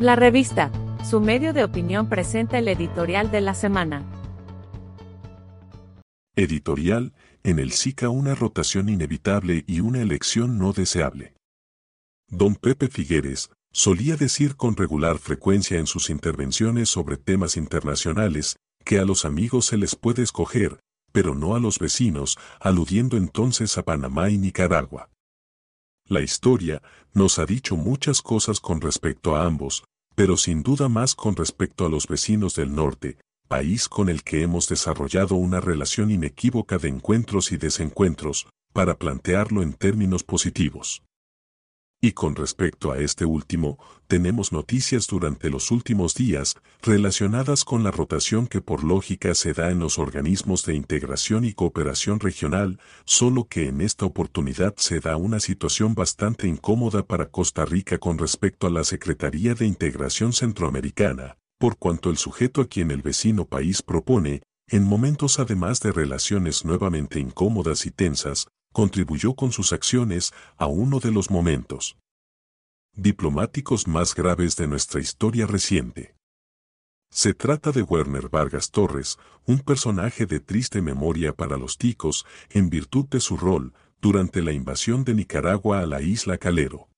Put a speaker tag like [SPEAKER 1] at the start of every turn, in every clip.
[SPEAKER 1] La revista, su medio de opinión presenta el editorial de la semana.
[SPEAKER 2] Editorial, en el SICA una rotación inevitable y una elección no deseable. Don Pepe Figueres, solía decir con regular frecuencia en sus intervenciones sobre temas internacionales, que a los amigos se les puede escoger, pero no a los vecinos, aludiendo entonces a Panamá y Nicaragua. La historia nos ha dicho muchas cosas con respecto a ambos, pero sin duda más con respecto a los vecinos del norte, país con el que hemos desarrollado una relación inequívoca de encuentros y desencuentros, para plantearlo en términos positivos. Y con respecto a este último, tenemos noticias durante los últimos días relacionadas con la rotación que por lógica se da en los organismos de integración y cooperación regional, solo que en esta oportunidad se da una situación bastante incómoda para Costa Rica con respecto a la Secretaría de Integración Centroamericana, por cuanto el sujeto a quien el vecino país propone, en momentos además de relaciones nuevamente incómodas y tensas, contribuyó con sus acciones a uno de los momentos diplomáticos más graves de nuestra historia reciente. Se trata de Werner Vargas Torres, un personaje de triste memoria para los ticos en virtud de su rol durante la invasión de Nicaragua a la isla Calero.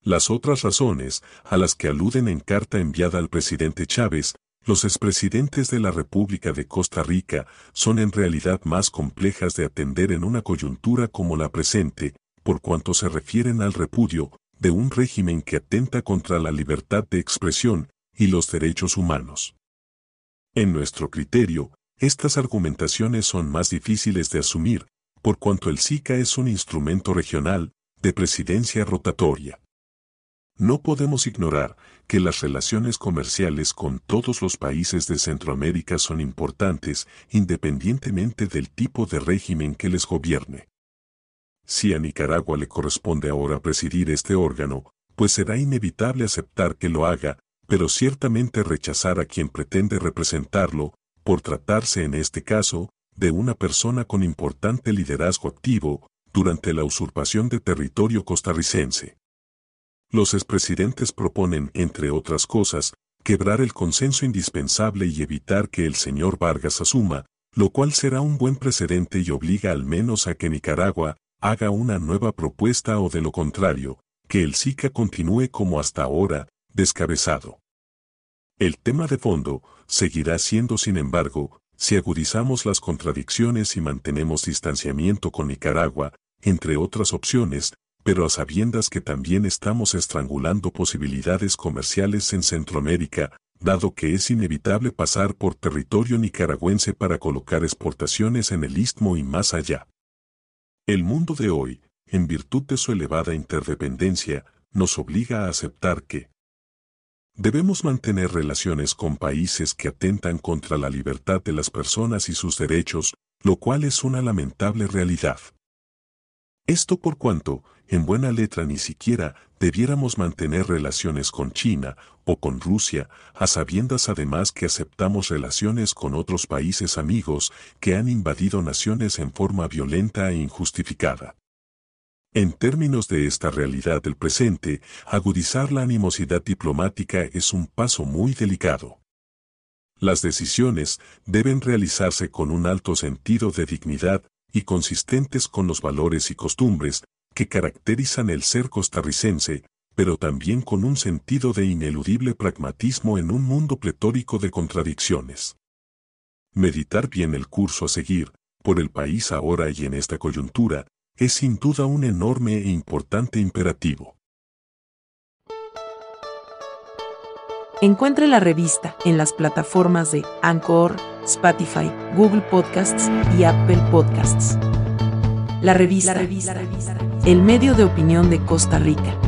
[SPEAKER 2] Las otras razones, a las que aluden en carta enviada al presidente Chávez, los expresidentes de la República de Costa Rica son en realidad más complejas de atender en una coyuntura como la presente, por cuanto se refieren al repudio de un régimen que atenta contra la libertad de expresión y los derechos humanos. En nuestro criterio, estas argumentaciones son más difíciles de asumir, por cuanto el SICA es un instrumento regional, de presidencia rotatoria. No podemos ignorar que las relaciones comerciales con todos los países de Centroamérica son importantes independientemente del tipo de régimen que les gobierne. Si a Nicaragua le corresponde ahora presidir este órgano, pues será inevitable aceptar que lo haga, pero ciertamente rechazar a quien pretende representarlo, por tratarse en este caso, de una persona con importante liderazgo activo, durante la usurpación de territorio costarricense. Los expresidentes proponen, entre otras cosas, quebrar el consenso indispensable y evitar que el señor Vargas asuma, lo cual será un buen precedente y obliga al menos a que Nicaragua haga una nueva propuesta o de lo contrario, que el SICA continúe como hasta ahora, descabezado. El tema de fondo seguirá siendo, sin embargo, si agudizamos las contradicciones y mantenemos distanciamiento con Nicaragua, entre otras opciones, pero a sabiendas que también estamos estrangulando posibilidades comerciales en Centroamérica, dado que es inevitable pasar por territorio nicaragüense para colocar exportaciones en el istmo y más allá. El mundo de hoy, en virtud de su elevada interdependencia, nos obliga a aceptar que debemos mantener relaciones con países que atentan contra la libertad de las personas y sus derechos, lo cual es una lamentable realidad. Esto por cuanto, en buena letra ni siquiera debiéramos mantener relaciones con China o con Rusia, a sabiendas además que aceptamos relaciones con otros países amigos que han invadido naciones en forma violenta e injustificada. En términos de esta realidad del presente, agudizar la animosidad diplomática es un paso muy delicado. Las decisiones deben realizarse con un alto sentido de dignidad y consistentes con los valores y costumbres que caracterizan el ser costarricense, pero también con un sentido de ineludible pragmatismo en un mundo pletórico de contradicciones. Meditar bien el curso a seguir, por el país ahora y en esta coyuntura, es sin duda un enorme e importante imperativo.
[SPEAKER 3] Encuentre la revista en las plataformas de Anchor, Spotify, Google Podcasts y Apple Podcasts. La revista, el medio de opinión de Costa Rica.